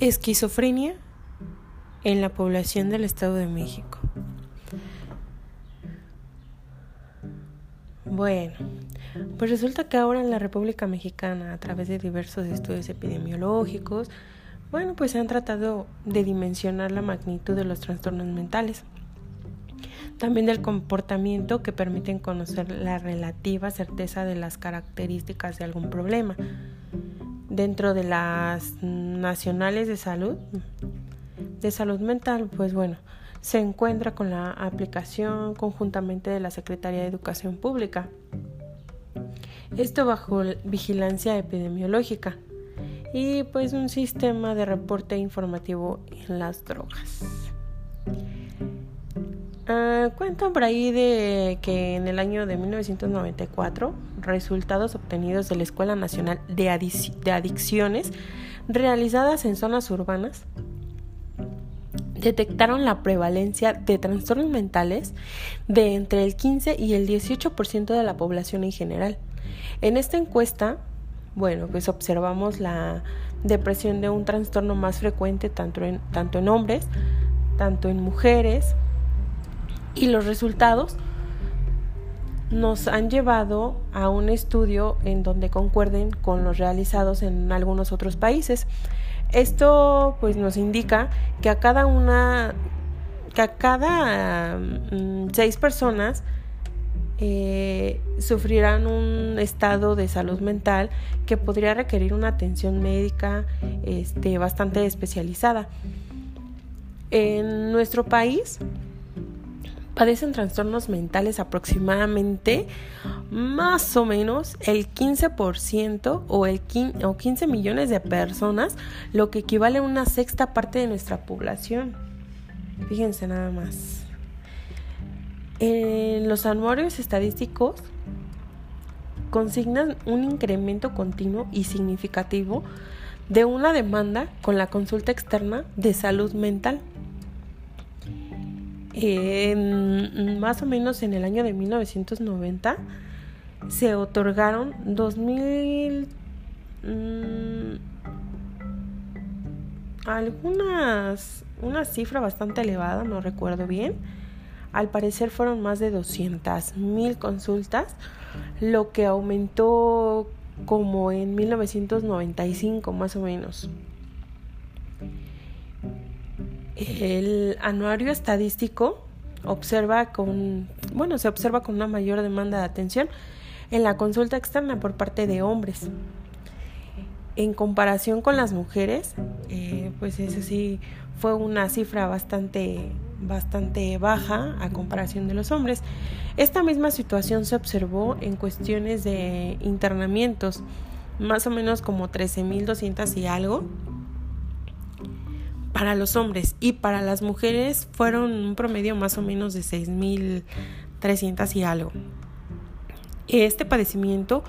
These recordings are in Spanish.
Esquizofrenia en la población del Estado de México. Bueno, pues resulta que ahora en la República Mexicana, a través de diversos estudios epidemiológicos, bueno, pues se han tratado de dimensionar la magnitud de los trastornos mentales, también del comportamiento que permiten conocer la relativa certeza de las características de algún problema. Dentro de las nacionales de salud, de salud mental, pues bueno, se encuentra con la aplicación conjuntamente de la Secretaría de Educación Pública. Esto bajo vigilancia epidemiológica y pues un sistema de reporte informativo en las drogas. Uh, cuentan por ahí de que en el año de 1994 resultados obtenidos de la Escuela Nacional de, Adicciones realizadas en zonas urbanas detectaron la prevalencia de trastornos mentales de entre el 15 y el 18% de la población en general. En esta encuesta, bueno, pues observamos la depresión de un trastorno más frecuente tanto en, tanto en hombres, tanto en mujeres, y los resultados nos han llevado a un estudio en donde concuerden con los realizados en algunos otros países. Esto pues nos indica que a cada una que a cada mm, seis personas eh, sufrirán un estado de salud mental que podría requerir una atención médica este, bastante especializada. En nuestro país padecen trastornos mentales aproximadamente más o menos el 15% o, el 15, o 15 millones de personas, lo que equivale a una sexta parte de nuestra población. Fíjense nada más. En los anuarios estadísticos consignan un incremento continuo y significativo de una demanda con la consulta externa de salud mental más o menos en el año de 1990 se otorgaron 2000 mm, algunas una cifra bastante elevada, no recuerdo bien. Al parecer fueron más de 200 mil consultas, lo que aumentó como en 1995 más o menos. El anuario estadístico observa con, bueno, se observa con una mayor demanda de atención en la consulta externa por parte de hombres. En comparación con las mujeres, eh, pues eso sí fue una cifra bastante, bastante baja a comparación de los hombres. Esta misma situación se observó en cuestiones de internamientos, más o menos como 13.200 y algo para los hombres y para las mujeres fueron un promedio más o menos de 6.300 y algo. Este padecimiento,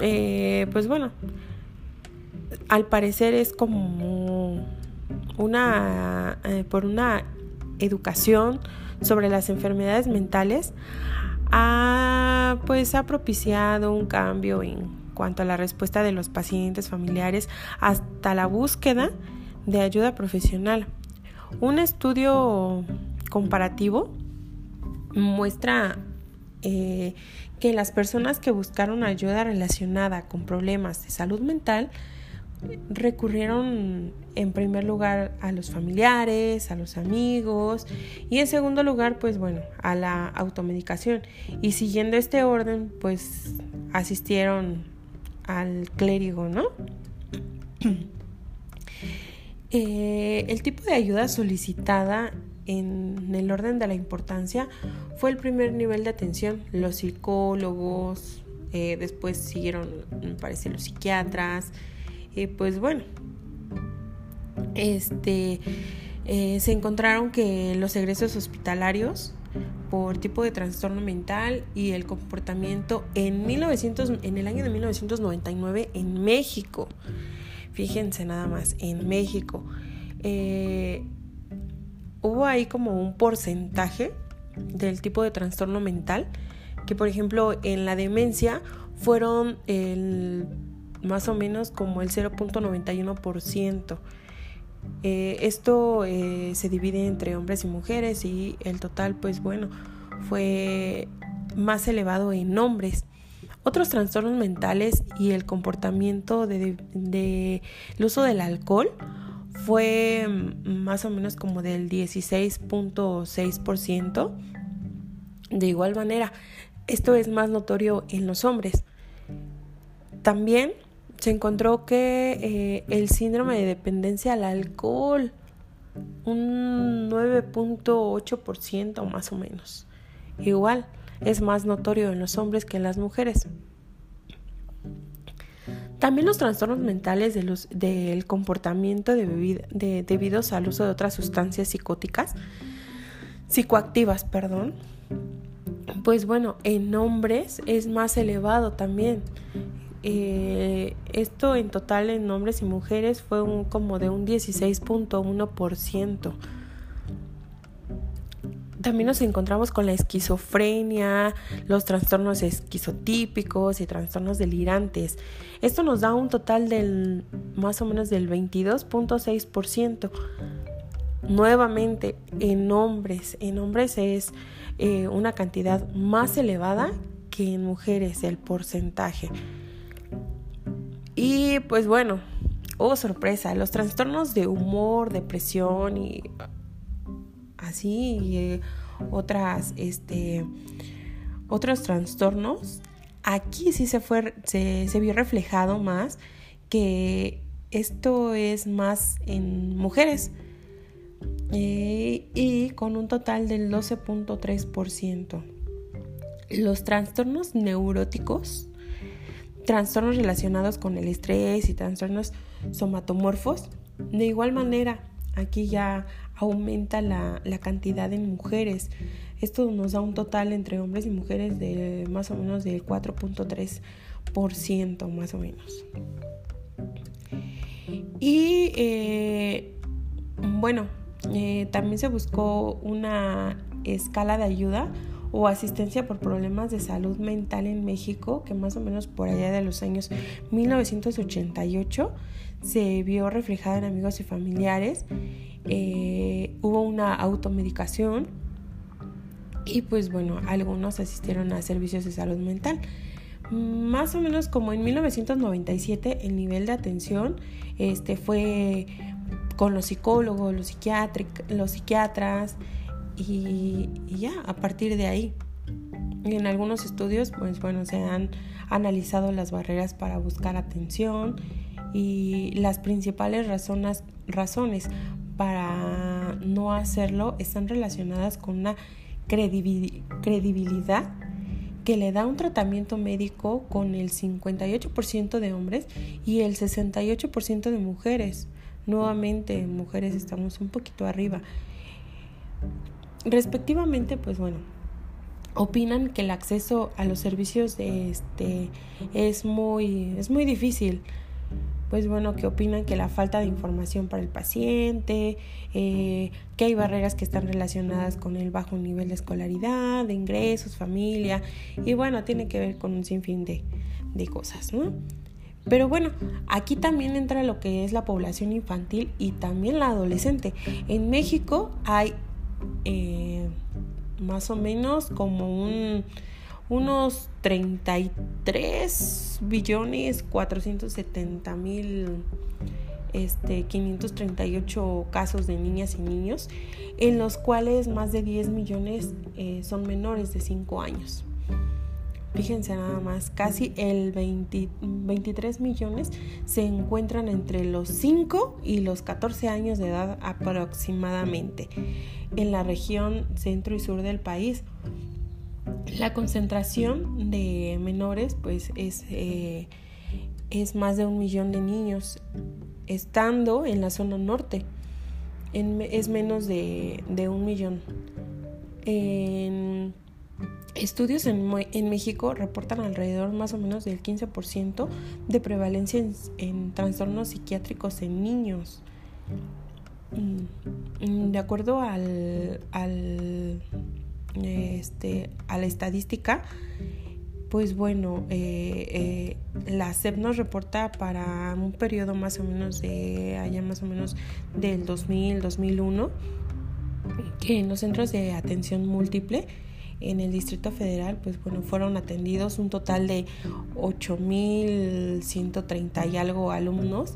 eh, pues bueno, al parecer es como una, eh, por una educación sobre las enfermedades mentales, ha, pues ha propiciado un cambio en cuanto a la respuesta de los pacientes familiares hasta la búsqueda de ayuda profesional. Un estudio comparativo muestra eh, que las personas que buscaron ayuda relacionada con problemas de salud mental recurrieron en primer lugar a los familiares, a los amigos y en segundo lugar pues bueno a la automedicación y siguiendo este orden pues asistieron al clérigo, ¿no? Eh, el tipo de ayuda solicitada en el orden de la importancia fue el primer nivel de atención, los psicólogos, eh, después siguieron, me parece, los psiquiatras, eh, pues bueno, este, se encontraron que los egresos hospitalarios por tipo de trastorno mental y el comportamiento en 1900, en el año de 1999 en México Fíjense nada más, en México eh, hubo ahí como un porcentaje del tipo de trastorno mental que por ejemplo en la demencia fueron el más o menos como el 0.91%. Eh, esto eh, se divide entre hombres y mujeres y el total, pues bueno, fue más elevado en hombres. Otros trastornos mentales y el comportamiento del de, uso del alcohol fue más o menos como del 16.6%. De igual manera, esto es más notorio en los hombres. También se encontró que eh, el síndrome de dependencia al alcohol, un 9.8% más o menos. Igual, es más notorio en los hombres que en las mujeres. También los trastornos mentales de los, del comportamiento de de, debidos al uso de otras sustancias psicóticas, psicoactivas, perdón, pues bueno, en hombres es más elevado también. Eh, esto en total en hombres y mujeres fue un, como de un 16.1%. También nos encontramos con la esquizofrenia, los trastornos esquizotípicos y trastornos delirantes. Esto nos da un total del más o menos del 22.6%. Nuevamente, en hombres, en hombres es eh, una cantidad más elevada que en mujeres el porcentaje. Y pues bueno, oh sorpresa, los trastornos de humor, depresión y así y, eh, otras este otros trastornos aquí sí se fue se, vio reflejado más que esto es más en mujeres eh, y con un total del 12.3%. Los trastornos neuróticos trastornos relacionados con el estrés y trastornos somatomorfos. De igual manera, aquí ya aumenta la, cantidad en mujeres. Esto nos da un total entre hombres y mujeres de más o menos del 4.3% más o menos. Y eh, bueno, eh, también se buscó una escala de ayuda o asistencia por problemas de salud mental en México, que más o menos por allá de los años 1988 se vio reflejada en amigos y familiares. Eh, hubo una automedicación y pues bueno, algunos asistieron a servicios de salud mental. Más o menos como en 1997 el nivel de atención este, fue con los psicólogos, los, los psiquiatras, y, ya, a partir de ahí. En algunos estudios, pues bueno, se han analizado las barreras para buscar atención y las principales razones, razones para no hacerlo están relacionadas con una credibilidad que le da un tratamiento médico con el 58% de hombres y el 68% de mujeres. Nuevamente, mujeres estamos un poquito arriba. Respectivamente, pues bueno, opinan que el acceso a los servicios de este es muy es muy difícil pues bueno que opinan que la falta de información para el paciente eh, que hay barreras que están relacionadas con el bajo nivel de escolaridad de ingresos familia y bueno tiene que ver con un sinfín de, de cosas no pero bueno, aquí también entra lo que es la población infantil y también la adolescente. En México hay eh, más o menos como un, unos 33 billones 470 mil este, 538 casos de niñas y niños, en los cuales más de 10 millones eh, son menores de 5 años. Fíjense nada más, casi el 23 millones se encuentran entre los 5 y los 14 años de edad aproximadamente en la región centro y sur del país. La concentración de menores pues es, eh, es más de un millón de niños estando en la zona norte. es menos de, de un millón. En, Estudios en, México reportan alrededor más o menos del 15% de prevalencia en, trastornos psiquiátricos en niños. Mm, de acuerdo al, al, este, a la estadística, pues bueno, eh, eh, la SEP nos reporta para un periodo más o menos de allá más o menos del 2000, 2001, que en los centros de atención múltiple en el Distrito Federal, pues bueno, fueron atendidos un total de 8.130 y algo alumnos,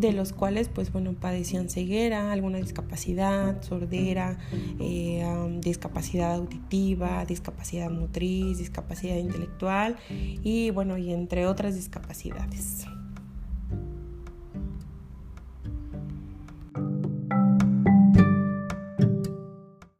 de los cuales, pues bueno, padecían ceguera, alguna discapacidad, sordera, eh, discapacidad auditiva, discapacidad motriz, discapacidad intelectual y bueno, y entre otras discapacidades.